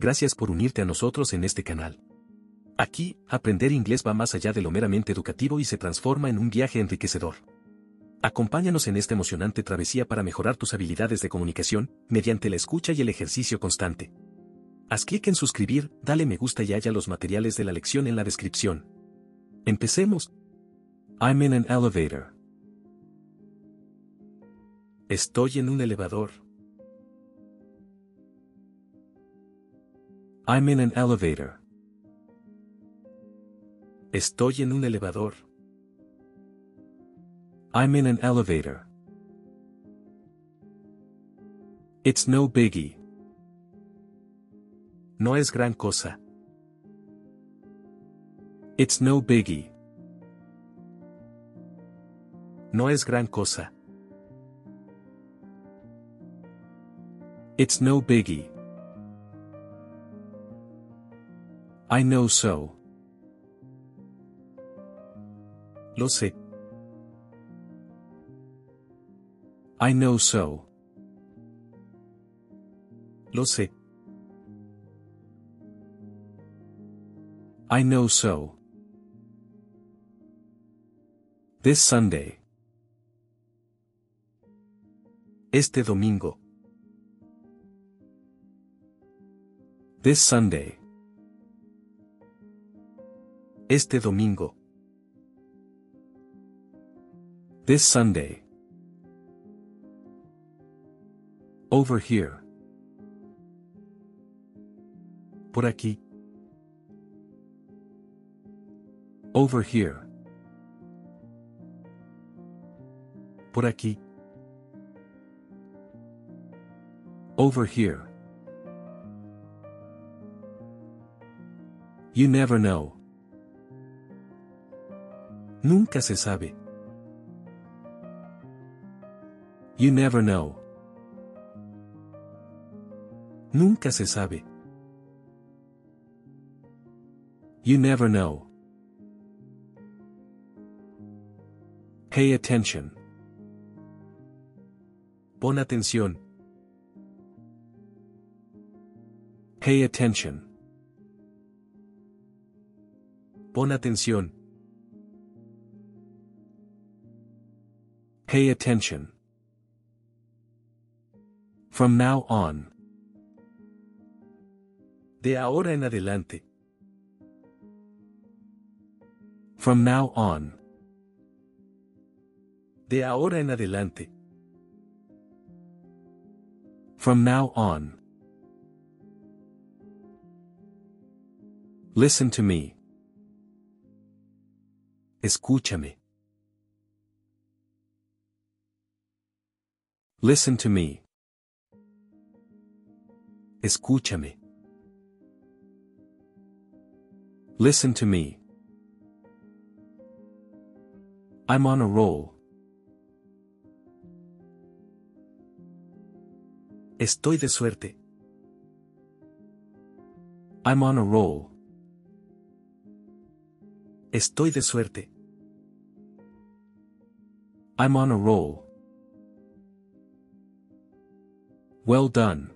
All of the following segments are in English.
gracias por unirte a nosotros en este canal. Aquí, aprender inglés va más allá de lo meramente educativo y se transforma en un viaje enriquecedor. Acompáñanos en esta emocionante travesía para mejorar tus habilidades de comunicación, mediante la escucha y el ejercicio constante. Haz clic en suscribir, dale me gusta y haya los materiales de la lección en la descripción. Empecemos. I'm in an elevator. Estoy en un elevador. I'm in an elevator. Estoy en un elevador. I'm in an elevator. It's no biggie. No es gran cosa. It's no biggie. No es gran cosa. It's no biggie. I know so. Lo sé. I know so. Lo sé. I know so. This Sunday. Este domingo. This Sunday. Este domingo. This Sunday. Over here. Por aquí. Over here. Por aquí. Over here. You never know. Nunca se sabe. You never know. Nunca se sabe. You never know. Pay attention. Pon atención. Pay attention. Pon atención. Pay attention. From now on. De ahora en adelante. From now on. De ahora en adelante. From now on. Listen to me. Escúchame. Listen to me. Escúchame. Listen to me. I'm on a roll. Estoy de suerte. I'm on a roll. Estoy de suerte. I'm on a roll. Well done.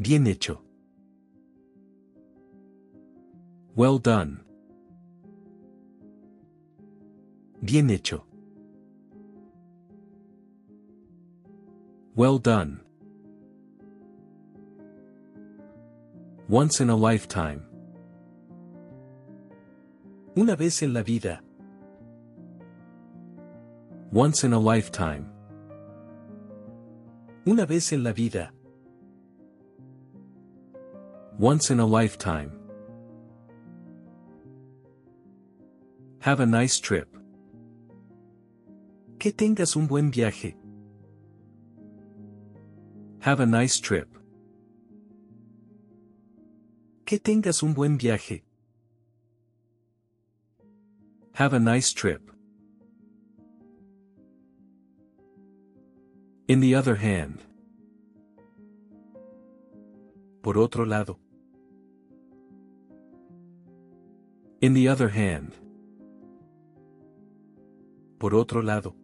Bien hecho. Well done. Bien hecho. Well done. Once in a lifetime. Una vez en la vida. Once in a lifetime. Una vez en la vida. Once in a lifetime. Have a nice trip. Que tengas un buen viaje. Have a nice trip. Que tengas un buen viaje. Have a nice trip. In the other hand. Por otro lado. In the other hand. Por otro lado.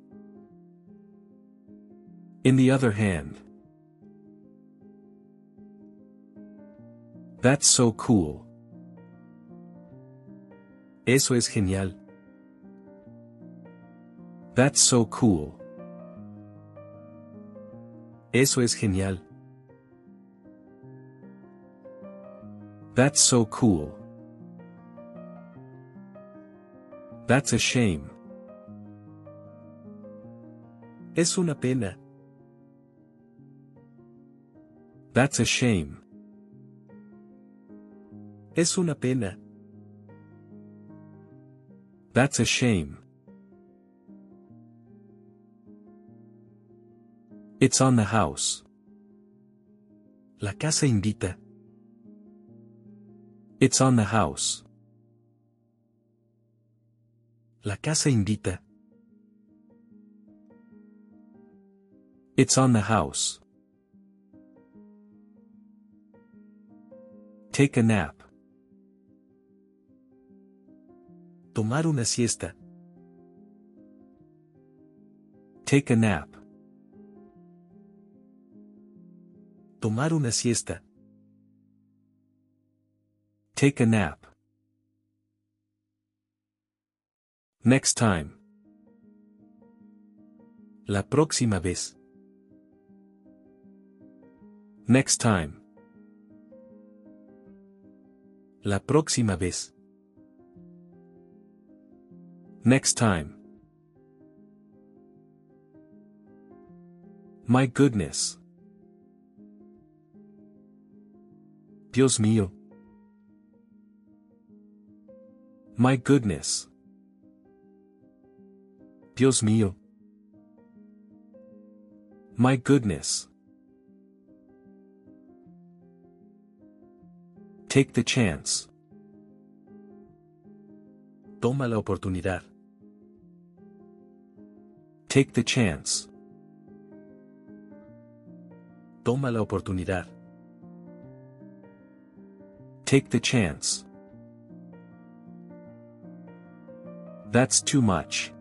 In the other hand. That's so cool. Eso es genial. That's so cool. Eso es genial. That's so cool. That's a shame. Es una pena. That's a shame. Es una pena. That's a shame. It's on the house. La casa invita. It's on the house. La casa invita. It's on the house. Take a nap. Tomar una siesta. Take a nap. Tomar una siesta. Take a nap. Next time. La próxima vez. Next time. La próxima vez. Next time. My goodness. Dios mío. My goodness. Dios mío. My goodness. Take the chance. Toma la oportunidad. Take the chance. Toma la oportunidad. Take the chance. That's too much.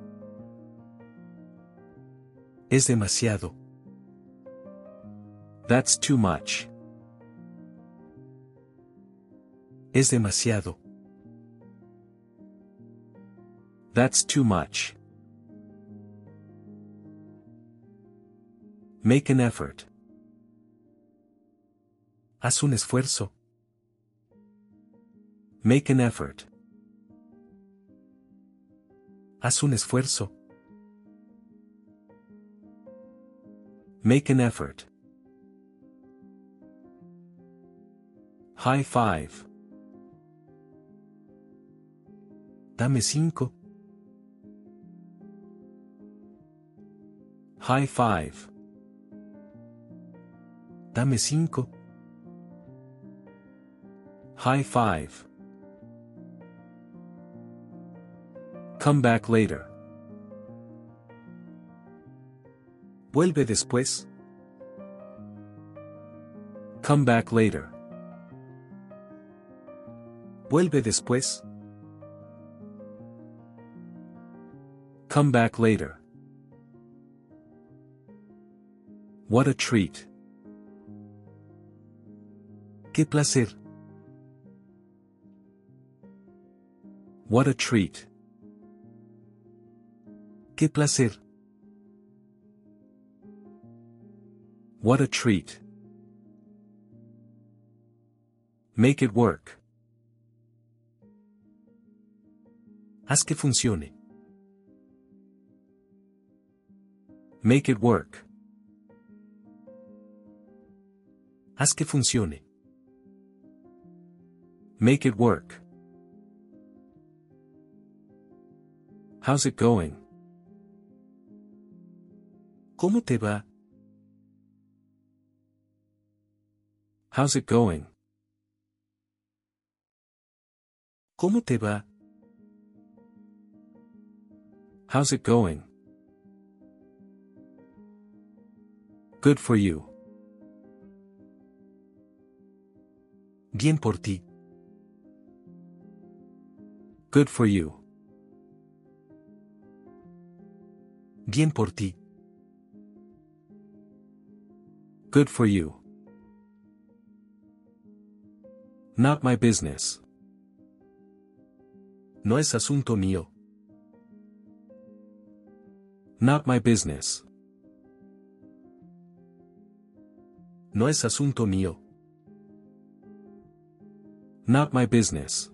Es demasiado. That's too much. Es demasiado. That's too much. Make an effort. Haz un esfuerzo. Make an effort. Haz un esfuerzo. Make an effort. High five. Dame cinco. High five. Dame cinco. High five. Come back later. Vuelve después. Come back later. Vuelve después. Come back later. What a treat. Qué placer. What a treat. Qué placer. What a treat. Make it work. Haz que funcione. Make it work. Haz que funcione. Make it work. How's it going? ¿Cómo te va? How's it going? ¿Cómo te va? How's it going? Good for you. Bien por ti. Good for you. Bien por ti. Good for you. Not my business. No es asunto mío. Not my business. No es asunto mío. Not my business.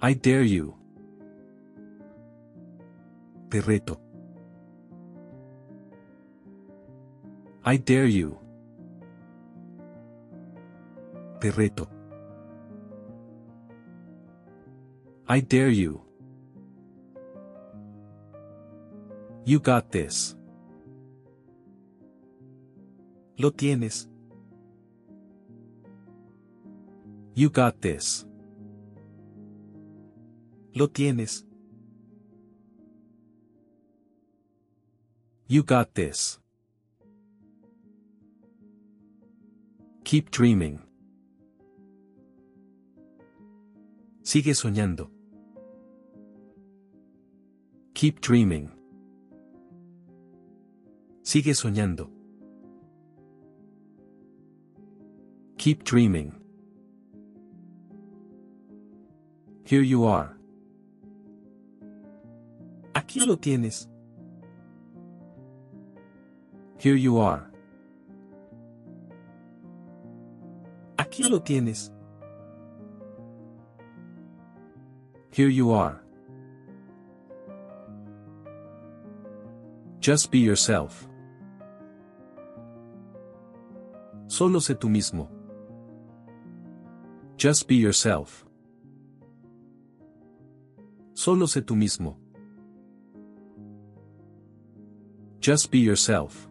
I dare you. Te reto. I dare you. Te reto. I dare you. You got this. Lo tienes. You got this. Lo tienes. You got this. Keep dreaming. Sigue soñando. Keep dreaming. Sigue soñando. Keep dreaming. Here you are. Aquí lo tienes. Here you are. Aquí lo tienes. Here you are. Just be yourself. Solo sé tú mismo. Just be yourself. Solo sé tú mismo. Just be yourself.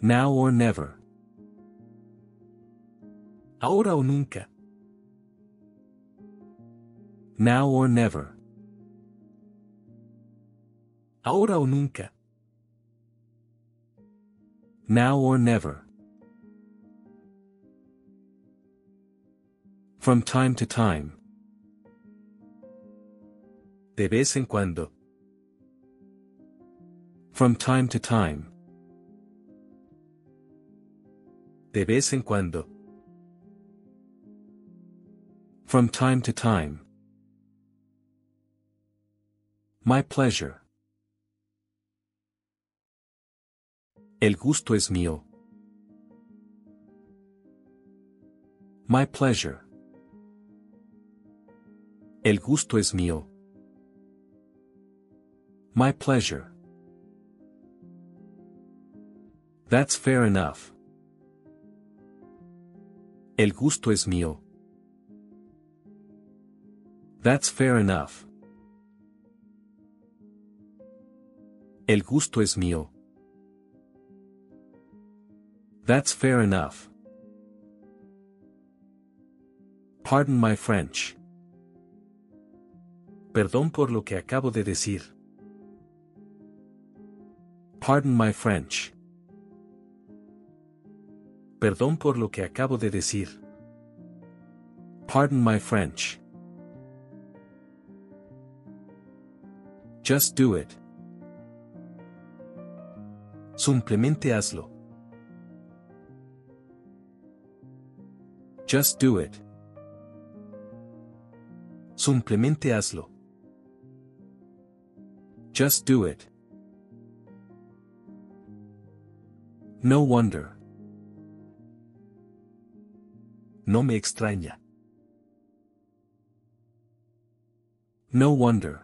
Now or never. Ahora o nunca. Now or never. Ahora o nunca. Now or never. From time to time. De vez en cuando. From time to time. De vez en cuando. From time to time. My pleasure. El gusto es mío. My pleasure. El gusto es mío. My pleasure. That's fair enough. El gusto es mío. That's fair enough. El gusto es mío. That's fair enough. Pardon my French. Perdón por lo que acabo de decir. Pardon my French. Perdón por lo que acabo de decir. Pardon my French. Just do it. Simplemente hazlo. Just do it. Simplemente hazlo. Just do it. No wonder. No me extraña. No wonder.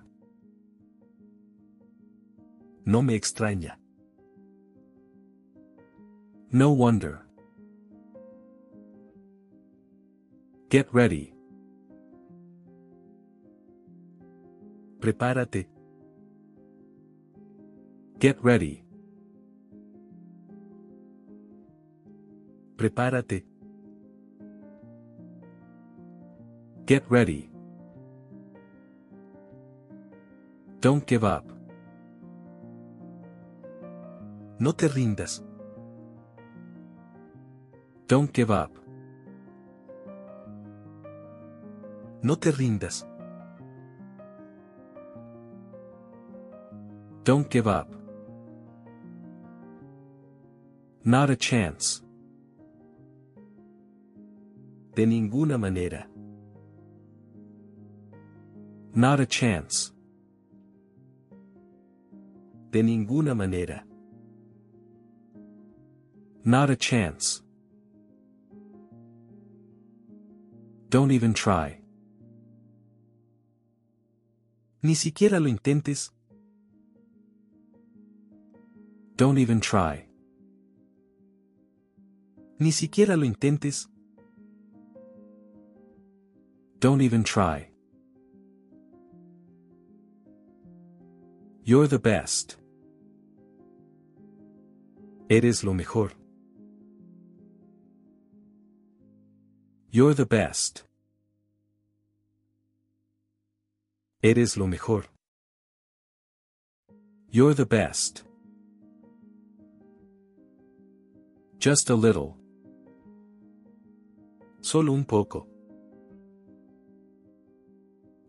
No me extraña. No wonder. Get ready. Prepárate. Get ready. Prepárate. Get ready. Don't give up. No te rindas. Don't give up. No te rindas. Don't give up. Not a chance. De ninguna manera. Not a chance. De ninguna manera. Not a chance. Don't even try. Ni siquiera lo intentes. Don't even try. Ni siquiera lo intentes. Don't even try. You're the best. Eres lo mejor. You're the best. Eres lo mejor. You're the best. Just a little. Solo un poco.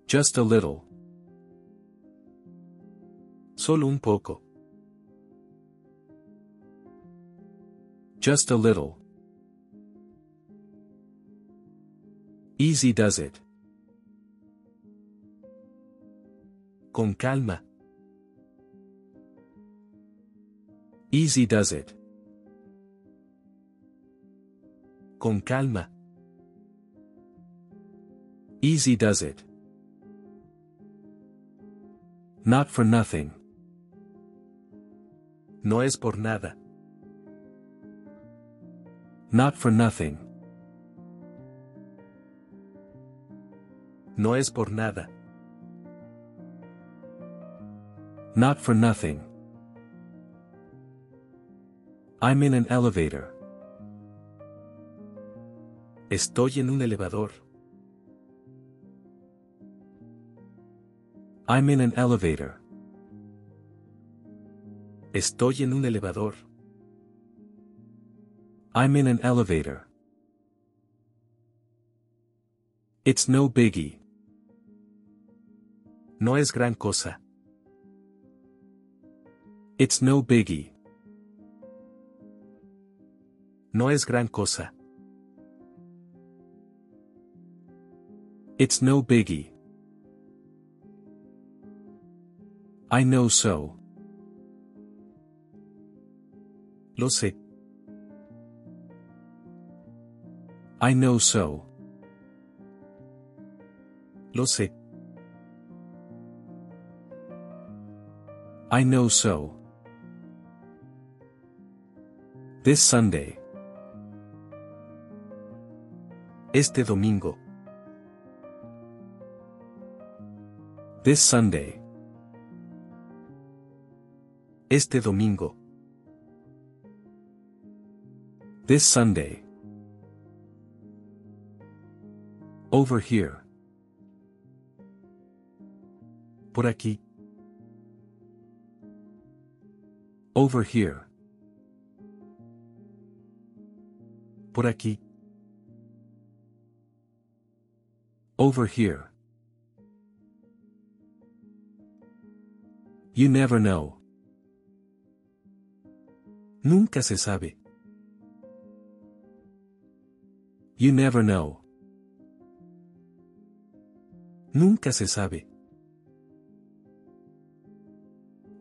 Just a little. Solo un poco. Just a little. Easy does it. Con calma. Easy does it. Con calma. Easy does it. Not for nothing. No es por nada. Not for nothing. No es por nada. Not for nothing. I'm in an elevator. Estoy en un elevador. I'm in an elevator. Estoy en un elevador. I'm in an elevator. It's no biggie. No es gran cosa. It's no biggie. No es gran cosa. It's no biggie. I know so. Lo sé. I know so. Lo sé. I know so. This Sunday. Este domingo. This Sunday. Este domingo. This Sunday. Over here. Por aquí. Over here. Por aquí. Over here. You never know. Nunca se sabe. You never know. Nunca se sabe.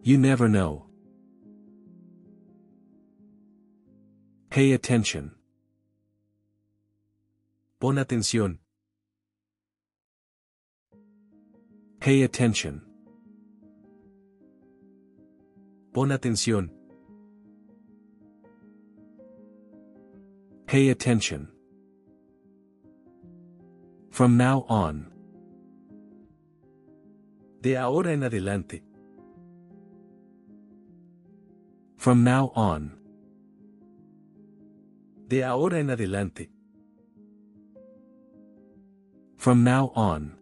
You never know. Pay attention. Pon atención. Pay attention. Pon atención. Pay attention. From now on. De ahora en adelante. From now on. De ahora en adelante. From now on.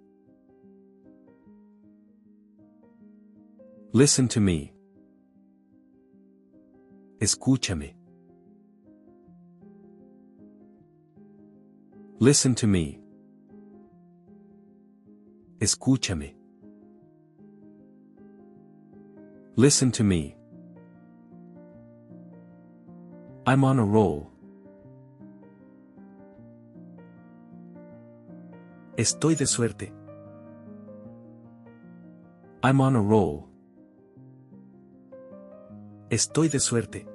Listen to me. Escúchame. Listen to me. Escúchame. Listen to me. I'm on a roll. Estoy de suerte. I'm on a roll. Estoy de suerte.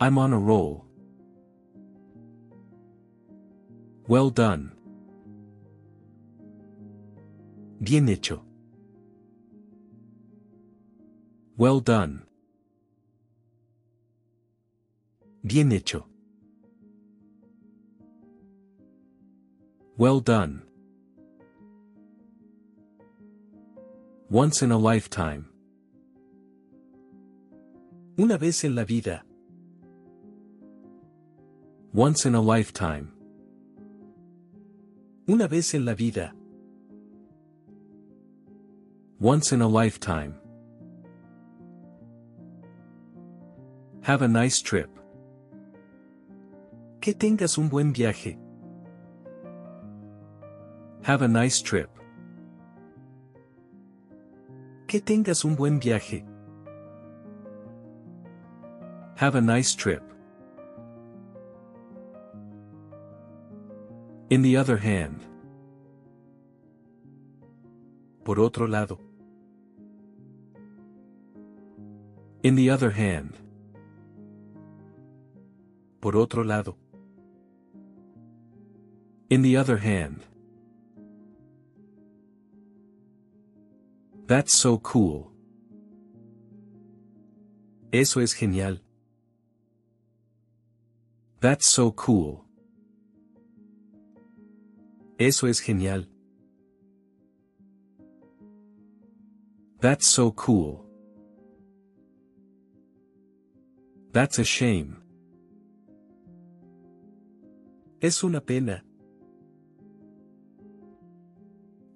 I'm on a roll. Well done. Bien hecho. Well done. Bien hecho. Well done. Once in a lifetime. Una vez en la vida. Once in a lifetime. Una vez en la vida. Once in a lifetime. Have a nice trip. Que tengas un buen viaje. Have a nice trip. Que tengas un buen viaje. Have a nice trip. In the other hand. Por otro lado. In the other hand. Por otro lado. In the other hand. That's so cool. Eso es genial. That's so cool. Eso es genial. That's so cool. That's a shame. Es una pena.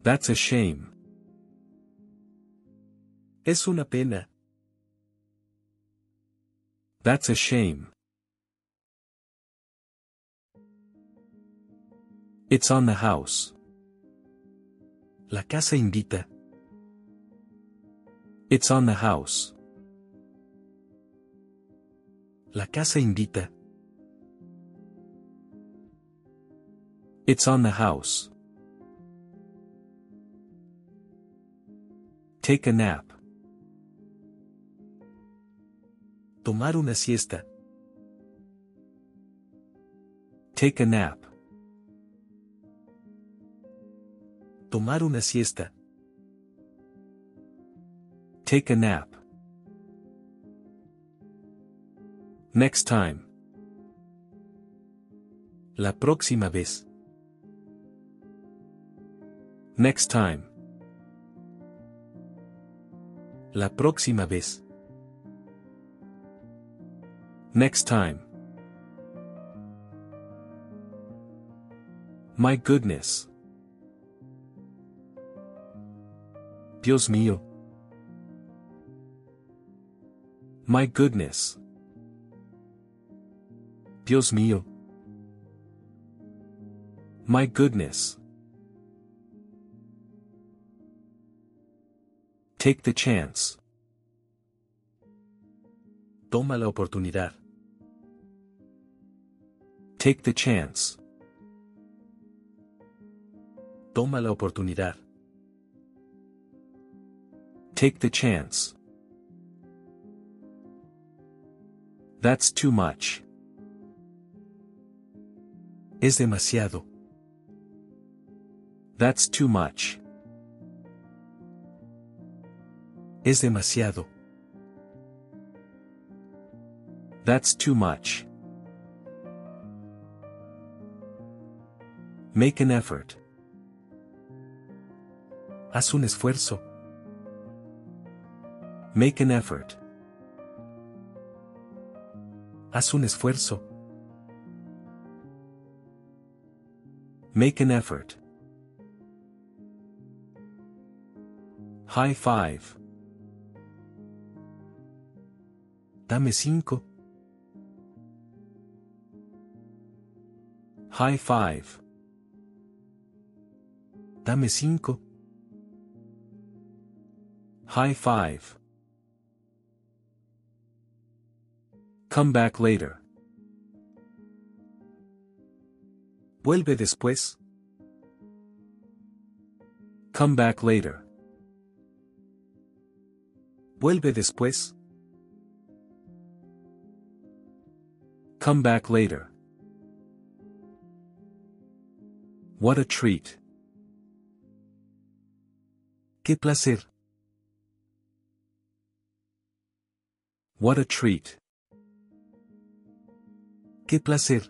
That's a shame. Es una pena. That's a shame. It's on the house. La casa invita. It's on the house. La casa invita. It's on the house. Take a nap. Tomar una siesta. Take a nap. Tomar una siesta. Take a nap. Next time. La próxima vez. Next time. La próxima vez. Next time. My goodness. Dios mío. My goodness. Dios mío. My goodness. Take the chance. Toma la oportunidad. Take the chance. Toma la oportunidad. Take the chance. That's too much. Es demasiado. That's too much. Es demasiado. That's too much. Make an effort. Haz un esfuerzo. Make an effort. Haz un esfuerzo. Make an effort. High five. Dame cinco. High five. Dame cinco. High five. Come back later. Vuelve después. Come back later. Vuelve después. Come back later. What a treat. Qué placer. What a treat. Qué placer.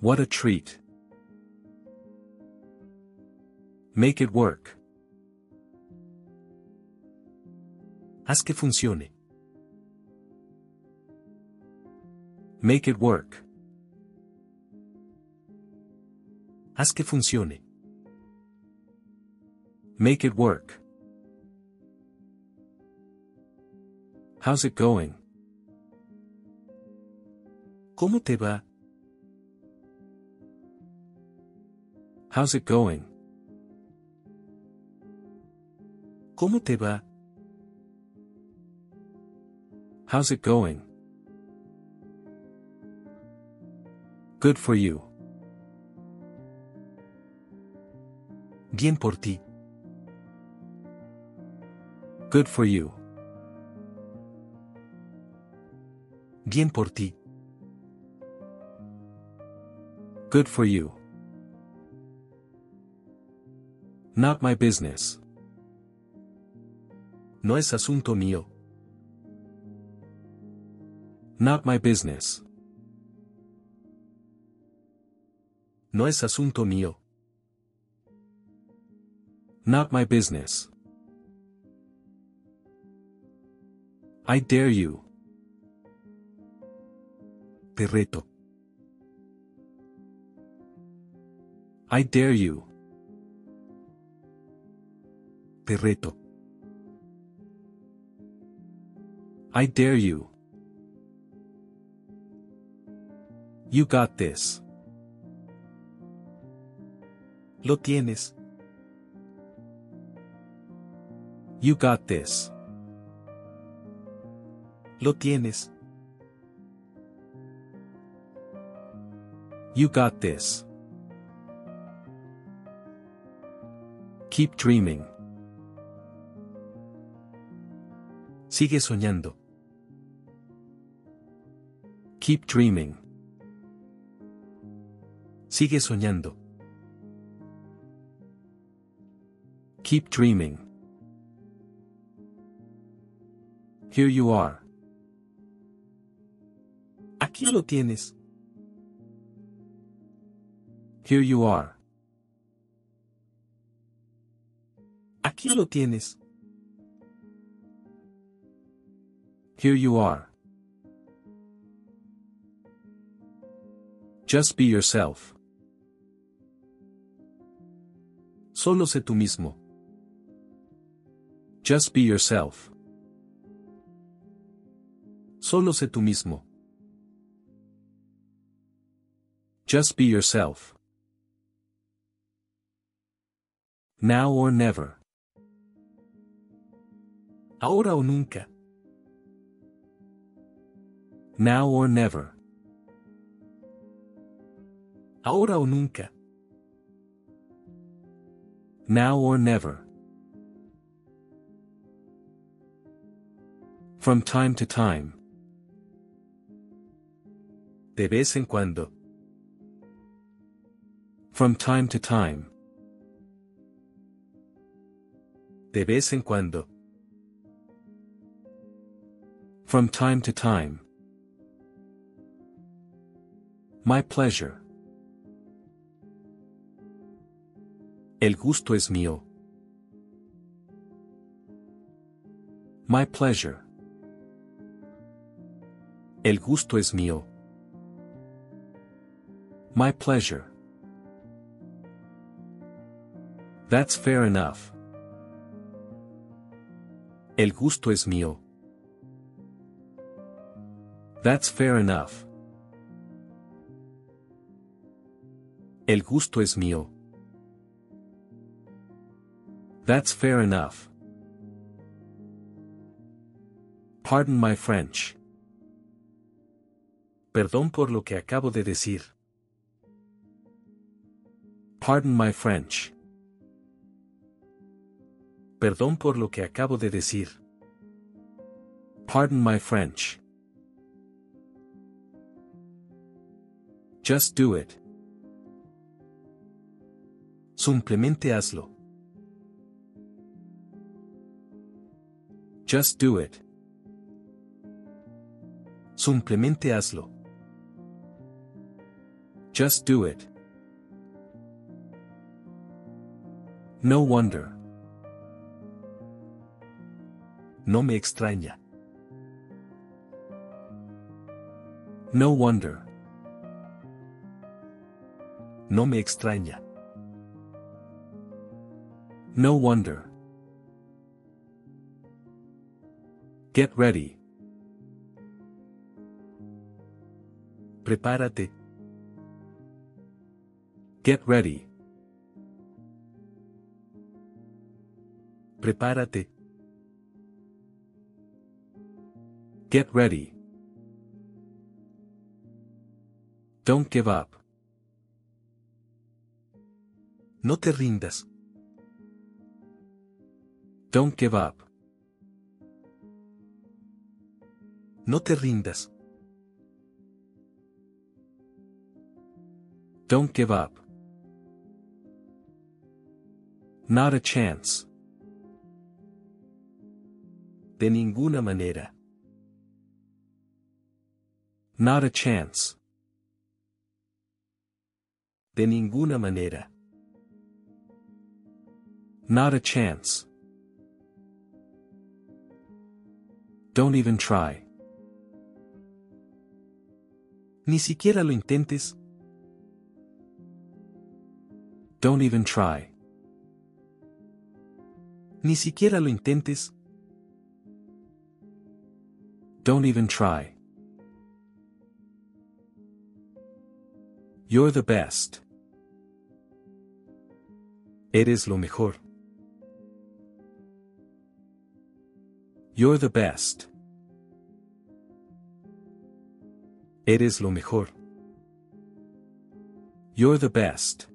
What a treat. Make it work. Haz que funcione. Make it work. Haz que funcione. Make it work. How's it going? ¿Cómo te va? How's it going? ¿Cómo te va? How's it going? Good for you. Bien por ti. Good for you. Bien por ti. Good for you. Not my business. No es asunto mío. Not my business. No es asunto mío. Not my business. I dare you. Te reto. I dare you. Te reto. I dare you. You got this. Lo tienes. You got this. Lo tienes. You got this. Keep dreaming. Sigue soñando. Keep dreaming. Sigue soñando. Keep dreaming. Here you are. Aquí lo tienes. Here you are. Aquí lo tienes. Here you are. Just be yourself. Solo sé tú mismo. Just be yourself. Solo sé tú mismo. Just be yourself. Now or never. Ahora o nunca. Now or never. Ahora o nunca. Now or never. From time to time. De vez en cuando. From time to time. De vez en cuando. From time to time. My pleasure. El gusto es mío. My pleasure. El gusto es mío. My pleasure. That's fair enough. El gusto es mío. That's fair enough. El gusto es mío. That's fair enough. Pardon my French. Perdón por lo que acabo de decir. Pardon my French. Perdón por lo que acabo de decir. Pardon my French. Just do it. Simplemente hazlo. Just do it. Simplemente hazlo. Just do it. No wonder. No me extraña. No wonder. No me extraña. No wonder. Get ready. Prepárate. Get ready. Prepárate. Get ready. Don't give up. No te rindas. Don't give up. No te rindas. Don't give up. Not a chance. De ninguna manera. Not a chance. De ninguna manera. Not a chance. Don't even try. Ni siquiera lo intentes. Don't even try. Ni siquiera lo intentes. Don't even try. You're the best. Eres lo mejor. You're the best. Eres lo mejor. You're the best.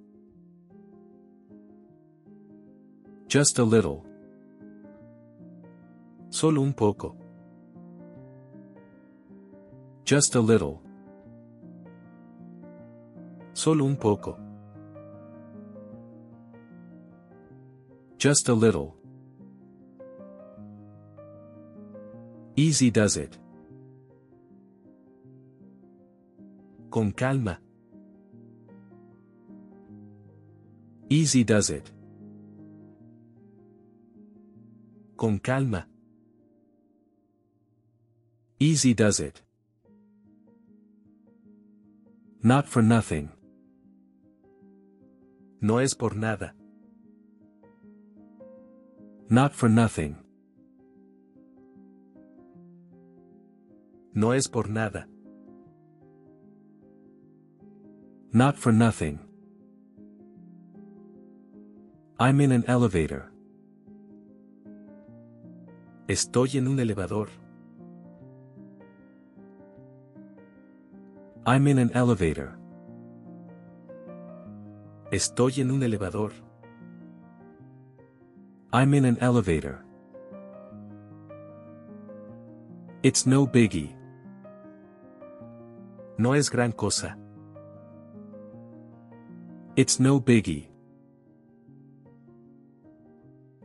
Just a little. Solo un poco. Just a little. Solo un poco. Just a little. Easy does it. Con calma. Easy does it. Con calma. Easy does it. Not for nothing. No es por nada. Not for nothing. No es por nada. Not for nothing. I'm in an elevator. Estoy en un elevador. I'm in an elevator. Estoy en un elevador. I'm in an elevator. It's no biggie. No es gran cosa. It's no biggie.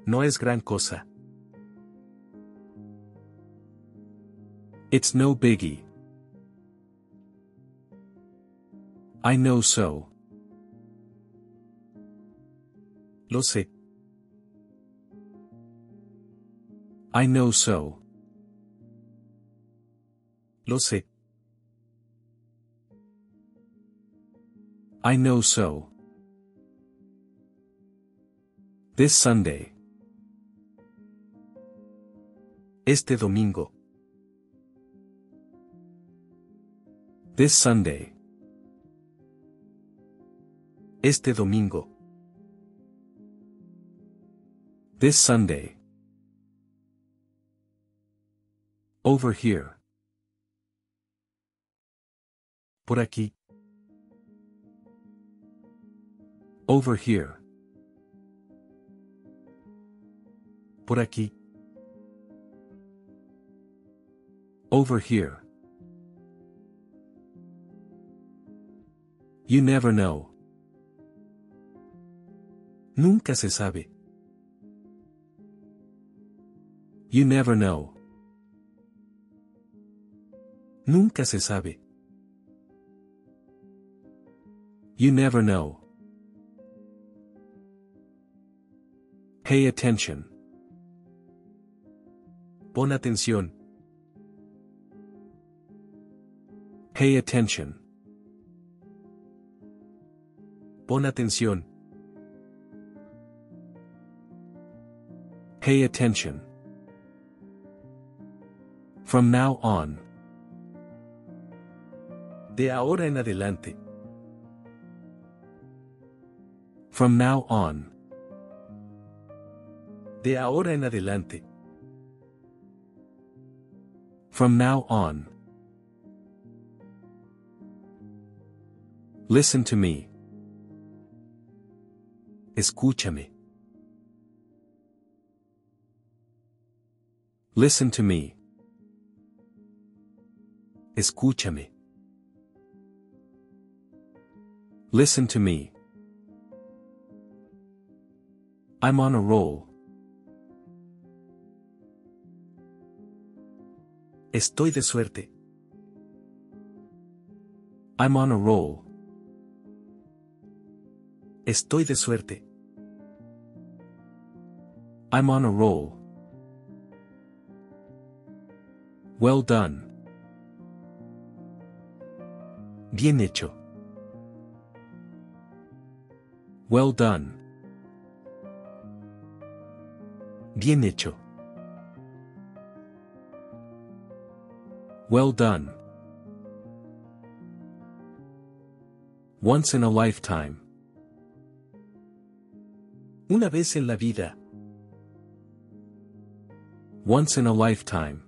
No es gran cosa. It's no biggie. I know so. Lo sé. I know so. Lo sé. I know so. This Sunday. Este domingo. This Sunday. Este domingo. This Sunday. Over here. Por aquí. Over here. Por aquí. Over here. You never know. Nunca se sabe. You never know. Nunca se sabe. You never know. Pay attention. Pon atención. Pay attention. Pon atención. Pay attention. From now on. De ahora en adelante. From now on. De ahora en adelante. From now on. Listen to me. Escúchame. Listen to me. Escúchame. Listen to me. I'm on a roll. Estoy de suerte. I'm on a roll. Estoy de suerte. I'm on a roll. Well done. Bien hecho. Well done. Bien hecho. Well done. Once in a lifetime. Una vez en la vida. Once in a lifetime.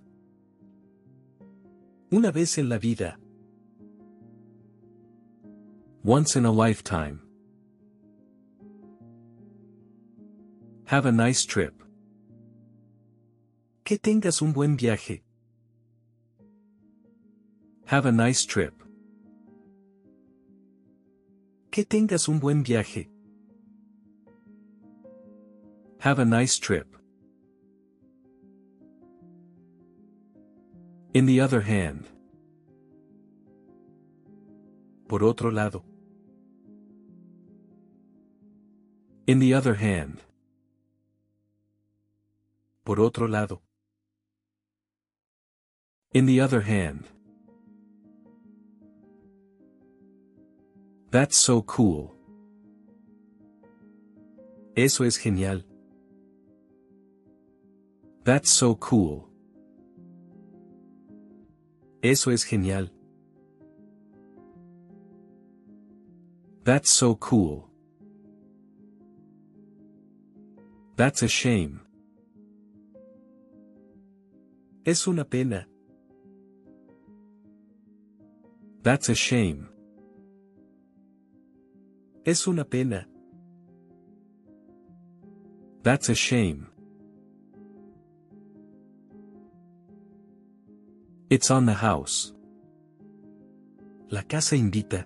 Una vez en la vida. Once in a lifetime. Have a nice trip. Que tengas un buen viaje. Have a nice trip. Que tengas un buen viaje. Have a nice trip. In the other hand. Por otro lado. In the other hand. Por otro lado. In the other hand. That's so cool. Eso es genial. That's so cool. Eso es genial. That's so cool. That's a shame. Es una pena. That's a shame. Es una pena. That's a shame. It's on the house. La casa invita.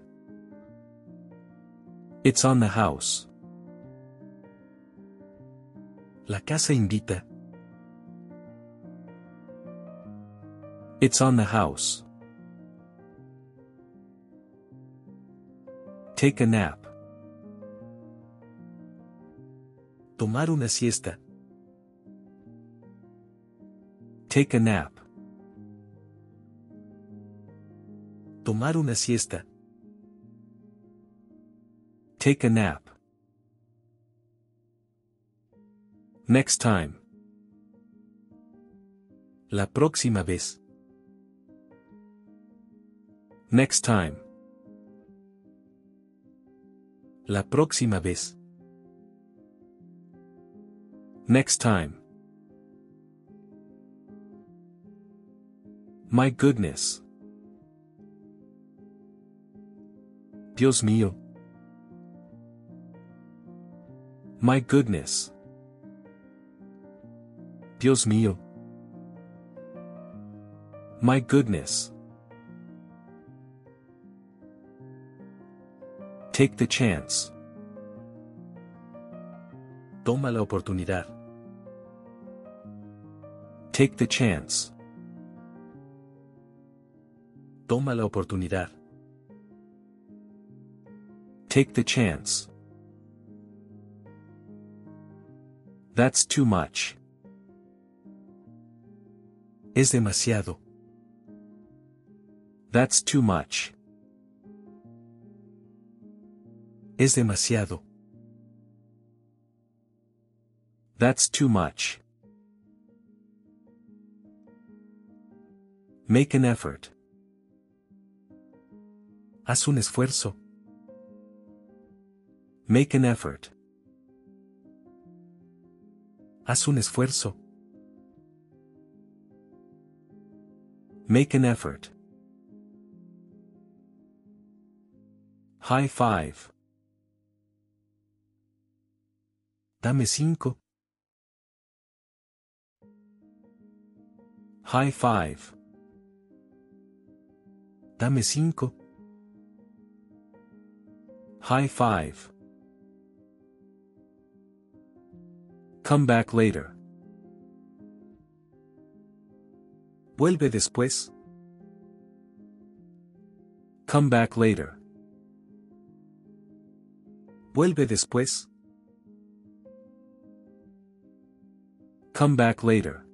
It's on the house. La casa invita. It's on the house. Take a nap. Tomar una siesta. Take a nap. Tomar una siesta. Take a nap. Next time. La próxima vez. Next time. La próxima vez. Next time. My goodness. Dios mío. My goodness. Dios mío. My goodness. Take the chance. Toma la oportunidad. Take the chance. Toma la oportunidad. Take the chance. That's too much. Es demasiado. That's too much. Es demasiado. That's too much. Make an effort. Haz un esfuerzo. Make an effort. Haz un esfuerzo. Make an effort. High five. Dame cinco. High five. Dame cinco. High five. Come back later. Vuelve después. Come back later. Vuelve después. Come back later.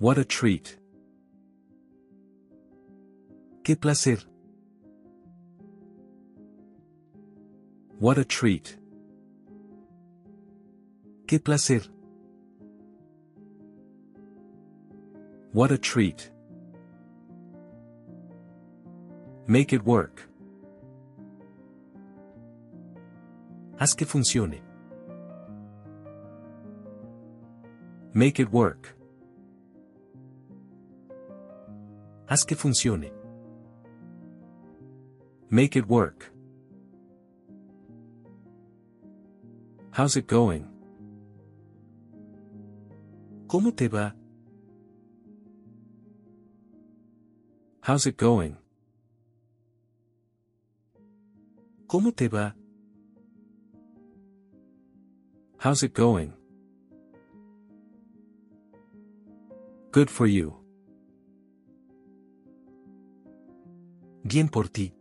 What a treat. Qué placer. What a treat. Qué placer. What a treat. Make it work. Haz que funcione. Make it work. Haz que funcione. Make it work. How's it going? ¿Cómo te va? How's it going? ¿Cómo te va? How's it going? Good for you. Bien por ti.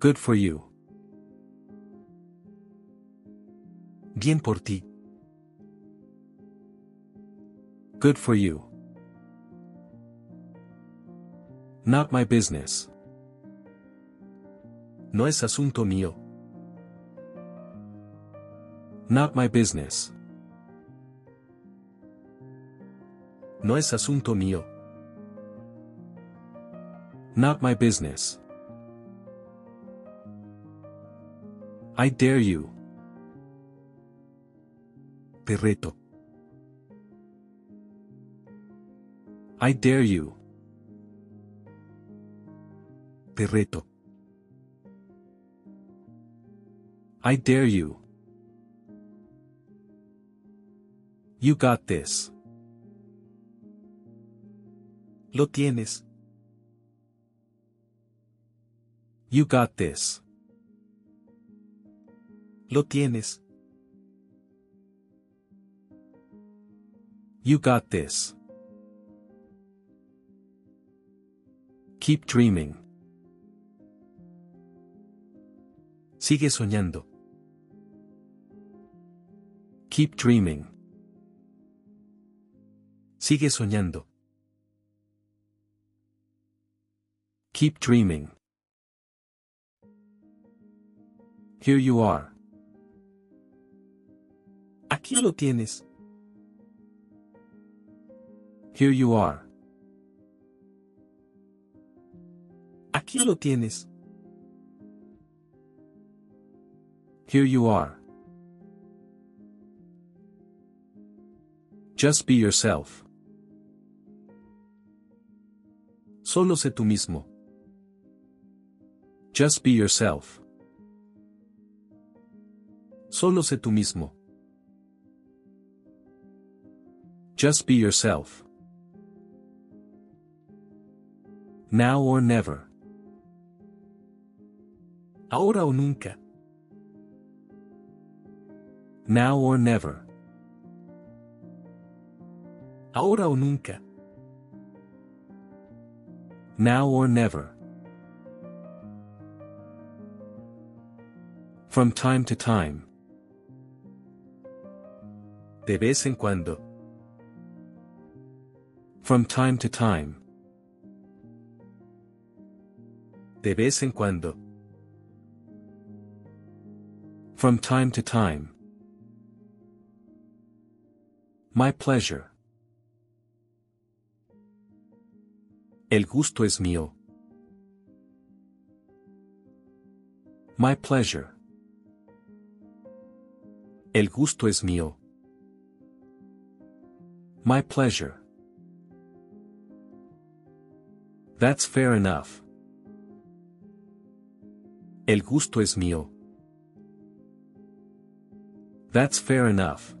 Good for you. Bien por ti. Good for you. Not my business. No es asunto mío. Not my business. No es asunto mío. Not my business. I dare you. Te reto. I dare you. Te reto. I dare you. You got this. Lo tienes. You got this. Lo tienes. You got this. Keep dreaming. Sigue soñando. Keep dreaming. Sigue soñando. Keep dreaming. Here you are. Aquí lo tienes. Here you are. Aquí lo tienes. Here you are. Just be yourself. Solo sé tú mismo. Just be yourself. Solo sé tú mismo. Just be yourself. Now or never. Ahora o nunca. Now or never. Ahora o nunca. Now or never. From time to time. De vez en cuando. From time to time. De vez en cuando. From time to time. My pleasure. El gusto es mío. My pleasure. El gusto es mío. My pleasure. That's fair enough. El gusto es mío. That's fair enough.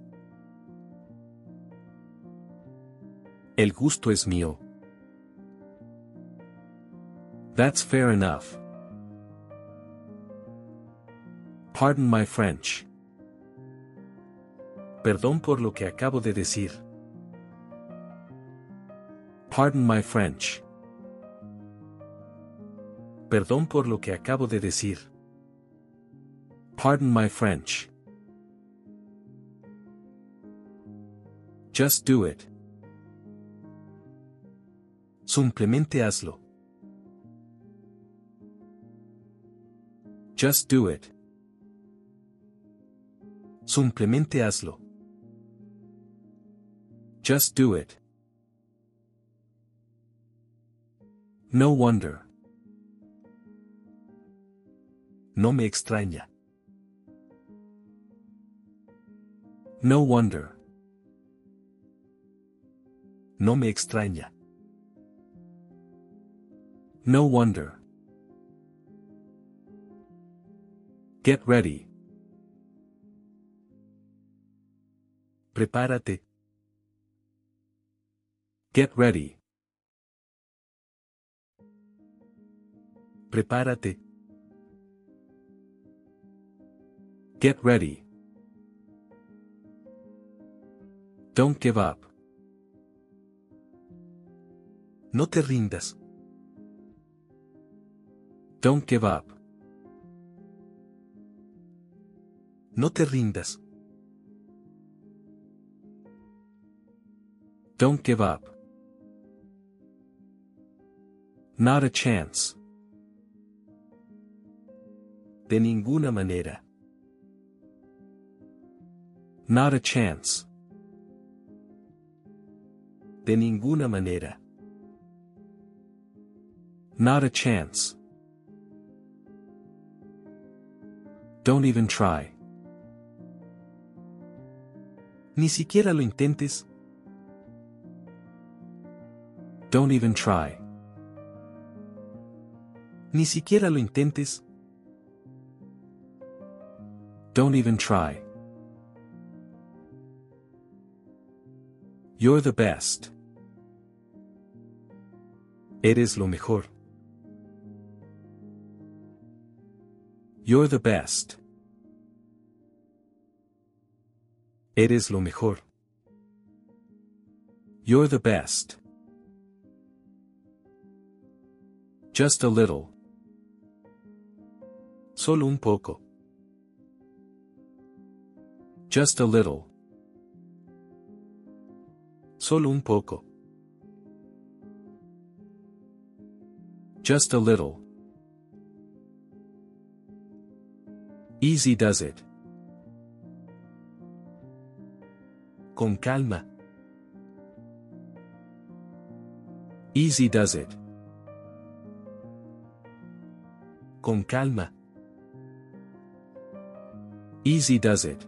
El gusto es mío. That's fair enough. Pardon my French. Perdón por lo que acabo de decir. Pardon my French. Perdón por lo que acabo de decir. Pardon my French. Just do it. Simplemente hazlo. Just do it. Simplemente hazlo. Just do it. No wonder. No me extraña. No wonder. No me extraña. No wonder. Get ready. Prepárate. Get ready. Prepárate. Get ready. Don't give up. No te rindas. Don't give up. No te rindas. Don't give up. Not a chance. De ninguna manera. Not a chance. De ninguna manera. Not a chance. Don't even try. Ni siquiera lo intentes. Don't even try. Ni siquiera lo intentes. Don't even try. You're the best. Eres lo mejor. You're the best. Eres lo mejor. You're the best. Just a little. Solo un poco. Just a little. Solo un poco. Just a little. Easy does it. Con calma. Easy does it. Con calma. Easy does it.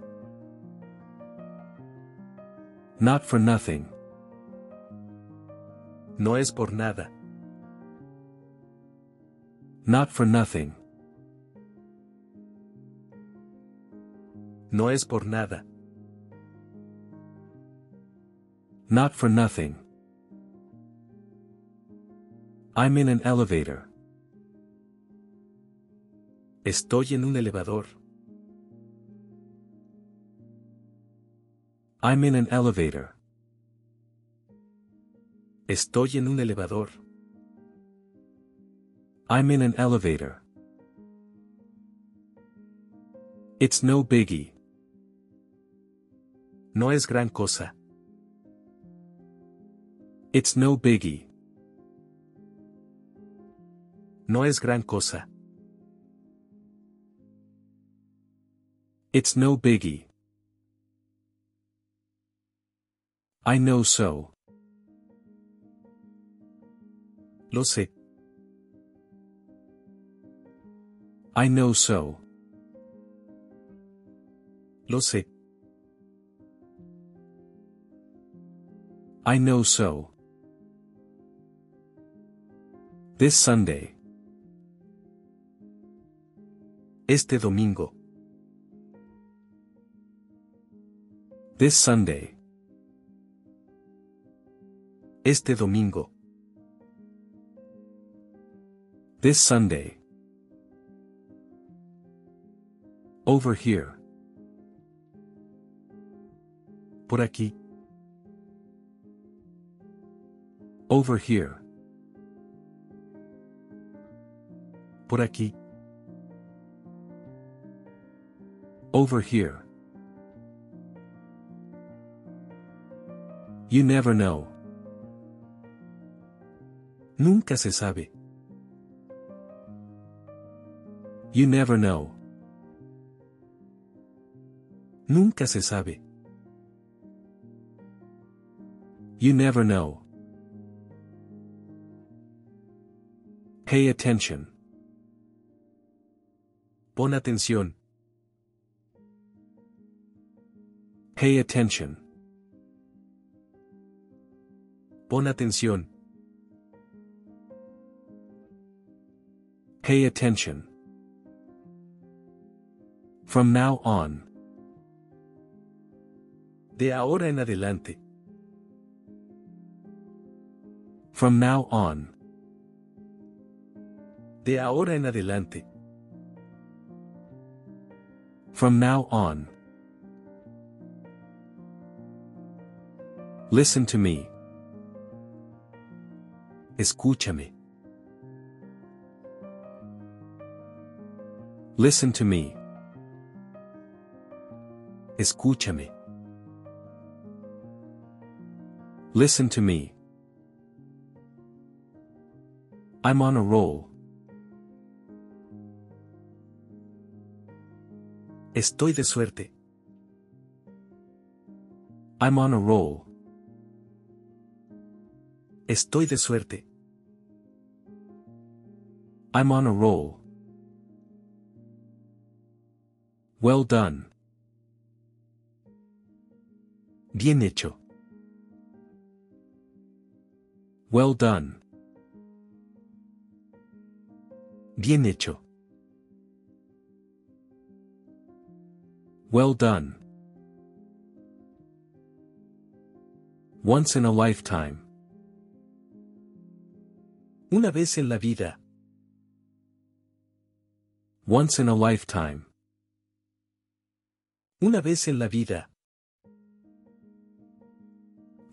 Not for nothing. No es por nada. Not for nothing. No es por nada. Not for nothing. I'm in an elevator. Estoy en un elevador. I'm in an elevator. Estoy en un elevador. I'm in an elevator. It's no biggie. No es gran cosa. It's no biggie. No es gran cosa. It's no biggie. I know so. Lo sé. I know so. Lo sé. I know so. This Sunday. Este domingo. This Sunday. Este domingo. This Sunday. Over here. Por aquí. Over here. Por aquí. Over here. You never know. Nunca se sabe. You never know. Nunca se sabe. You never know. Pay attention. Pon atención. Pay attention. Pon atención. Pay attention. From now on. De ahora en adelante. From now on. De ahora en adelante. From now on. Listen to me. Escúchame. Listen to me. Escúchame. Listen to me. I'm on a roll. Estoy de suerte. I'm on a roll. Estoy de suerte. I'm on a roll. Well done. Bien hecho. Well done. Bien hecho. Well done. Once in a lifetime. Una vez en la vida. Once in a lifetime. Una vez en la vida.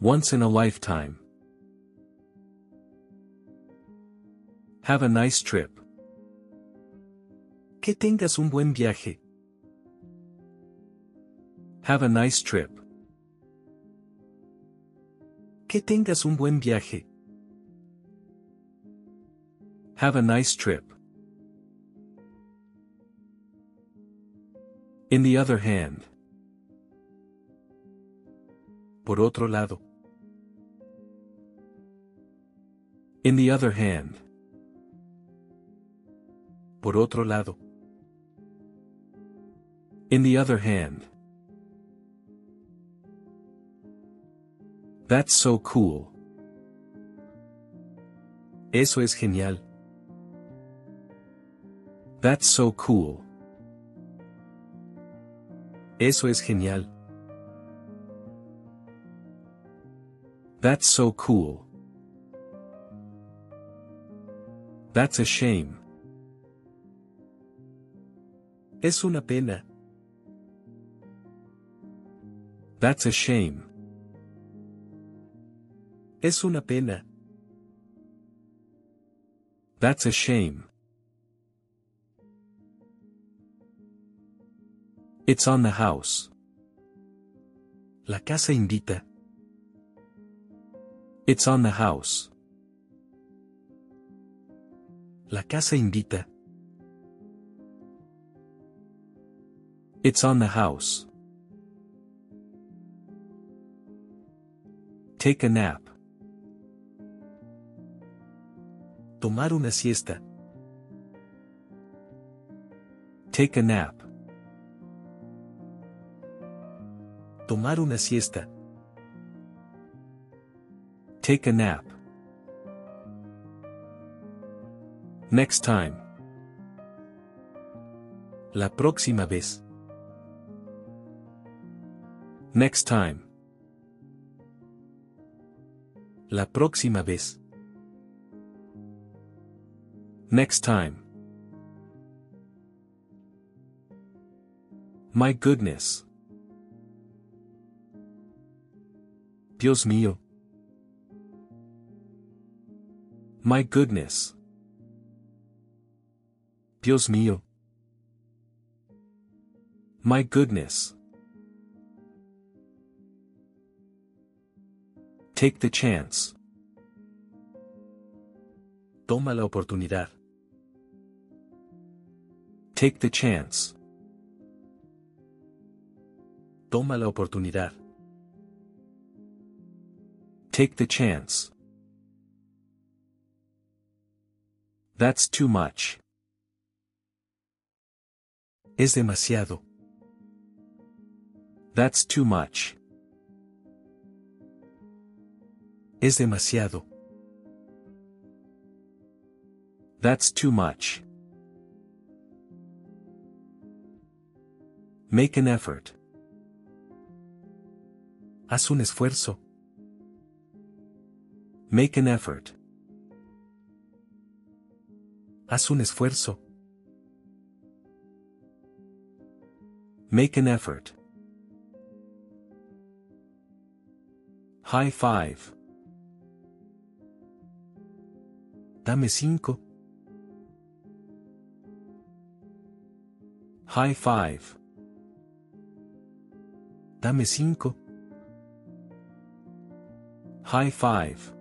Once in a lifetime. Have a nice trip. Que tengas un buen viaje. Have a nice trip. Que tengas un buen viaje. Have a nice trip. In the other hand. Por otro lado. In the other hand. Por otro lado. In the other hand. That's so cool. Eso es genial. That's so cool. Eso es genial. That's so cool. That's a shame. Es una pena. That's a shame. Es una pena. That's a shame. It's on the house. La casa invita. It's on the house. La casa invita. It's on the house. Take a nap. Tomar una siesta. Take a nap. Tomar una siesta. Take a nap. Next time. La próxima vez. Next time. La próxima vez. Next time. My goodness. Dios mío. My goodness. Dios mío. My goodness. Take the chance. Toma la oportunidad. Take the chance. Toma la oportunidad. Take the chance. That's too much. Es demasiado. That's too much. Es demasiado. That's too much. Make an effort. Haz un esfuerzo. Make an effort. Haz un esfuerzo. Make an effort. High five. Dame cinco. High five. Dame cinco. High five.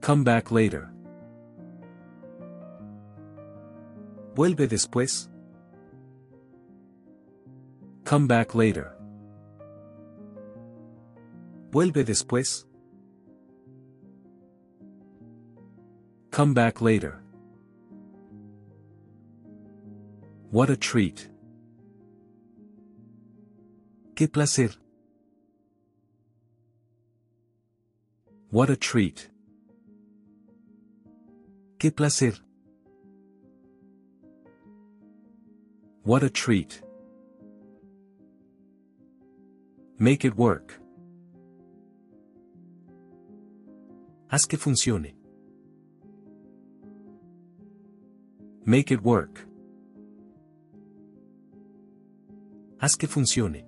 Come back later. Vuelve después. Come back later. Vuelve después. Come back later. What a treat. Qué placer. What a treat. Qué placer. What a treat. Make it work. Haz que funcione. Make it work. Haz que funcione.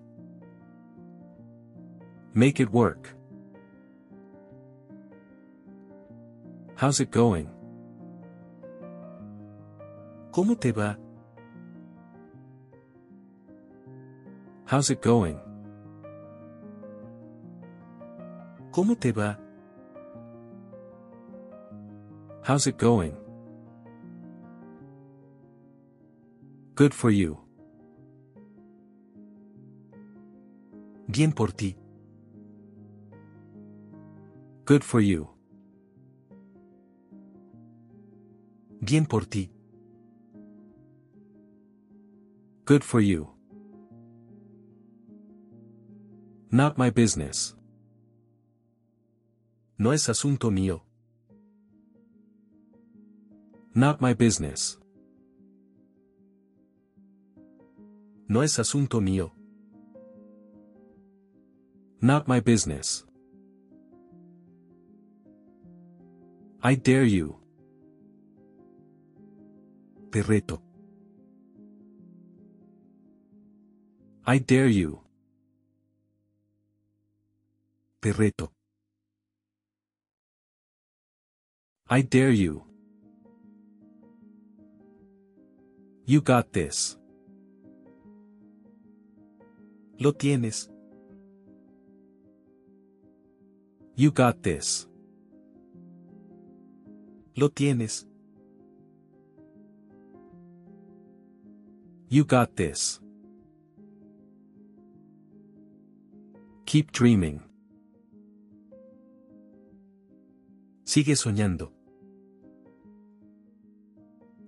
Make it work. How's it going? ¿Cómo te va? How's it going? ¿Cómo te va? How's it going? Good for you. Bien por ti. Good for you. Bien por ti. Good for you. Not my business. No es asunto mío. Not my business. No es asunto mío. Not my business. I dare you. Te reto. I dare you. Te reto. I dare you. You got this. Lo tienes. You got this. Lo tienes. You got this. Keep dreaming. Sigue soñando.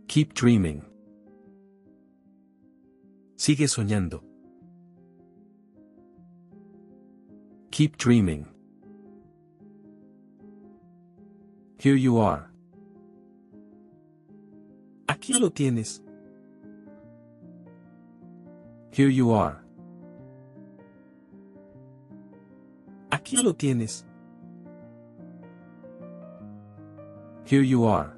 Keep dreaming. Sigue soñando. Keep dreaming. Here you are. Aquí lo tienes. Here you are. Aquí lo tienes. Here you are.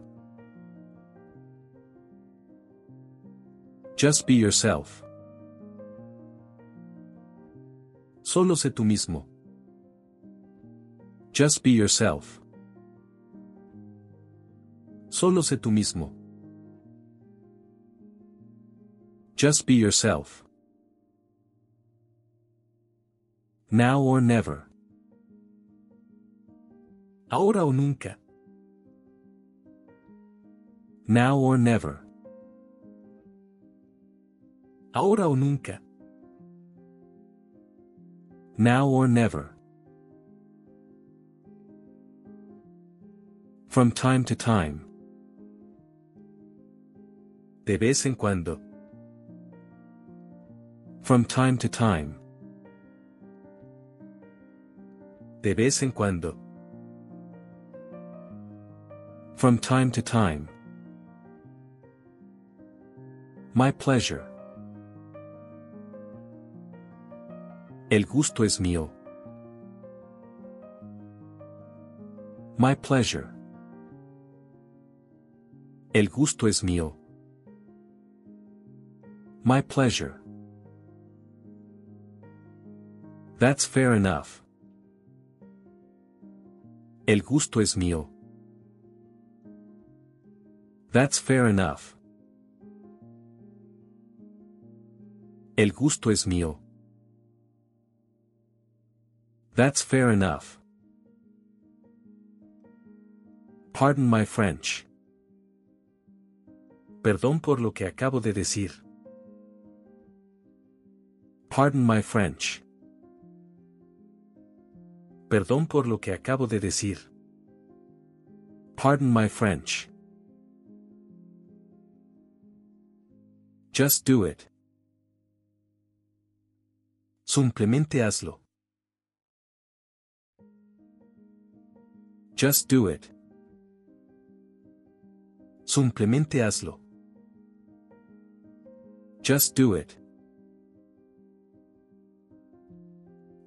Just be yourself. Solo sé tú mismo. Just be yourself. Solo sé tú mismo. Just be yourself. Now or never. Ahora o nunca. Now or never. Ahora o nunca. Now or never. From time to time. De vez en cuando. From time to time. De vez en cuando. From time to time. My pleasure. El gusto es mío. My pleasure. El gusto es mío. My pleasure. That's fair enough. El gusto es mío. That's fair enough. El gusto es mío. That's fair enough. Pardon my French. Perdón por lo que acabo de decir. Pardon my French. Perdón por lo que acabo de decir. Pardon my French. Just do it. Simplemente hazlo. Just do it. Simplemente hazlo. Just do it.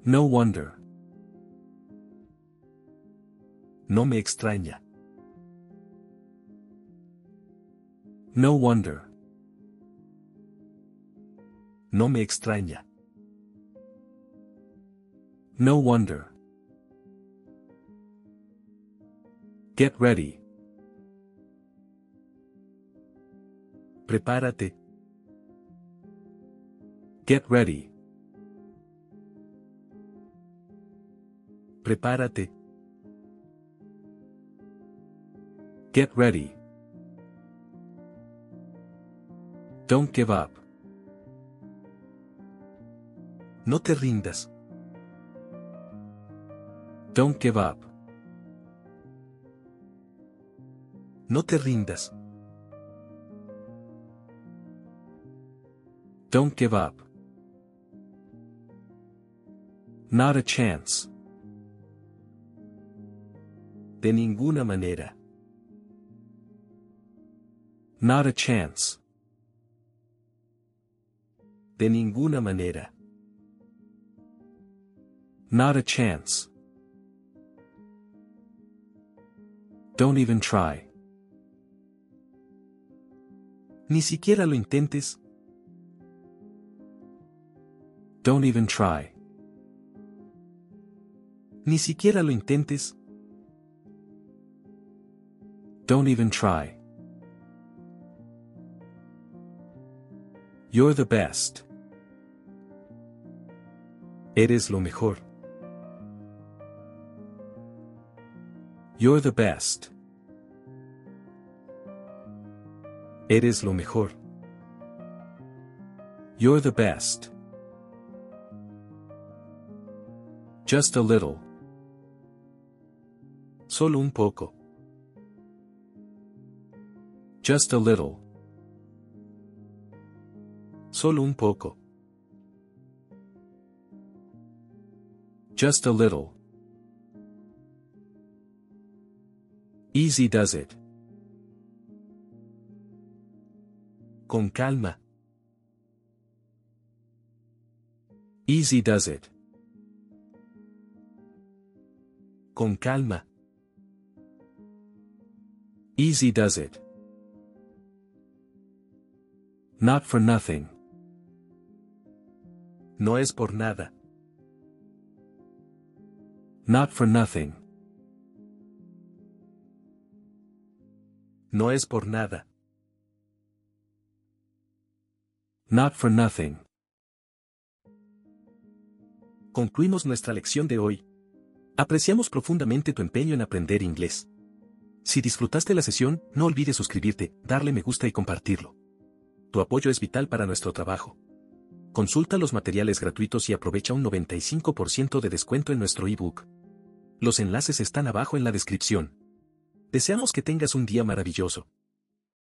No wonder. No me extraña. No wonder. No me extraña. No wonder. Get ready. Prepárate. Get ready. Prepárate. Get ready. Don't give up. No te rindas. Don't give up. No te rindas. Don't give up. Not a chance. De ninguna manera. Not a chance. De ninguna manera. Not a chance. Don't even try. Ni siquiera lo intentes. Don't even try. Ni siquiera lo intentes. Don't even try. You're the best. Eres lo mejor. You're the best. Eres lo mejor. You're the best. Just a little. Solo un poco. Just a little. Solo un poco. Just a little. Easy does it. Con calma. Easy does it. Con calma. Easy does it. Not for nothing. No es por nada. Not for nothing. No es por nada. Not for nothing. Concluimos nuestra lección de hoy. Apreciamos profundamente tu empeño en aprender inglés. Si disfrutaste la sesión, no olvides suscribirte, darle me gusta y compartirlo. Tu apoyo es vital para nuestro trabajo. Consulta los materiales gratuitos y aprovecha un 95% de descuento en nuestro ebook. Los enlaces están abajo en la descripción. Deseamos que tengas un día maravilloso.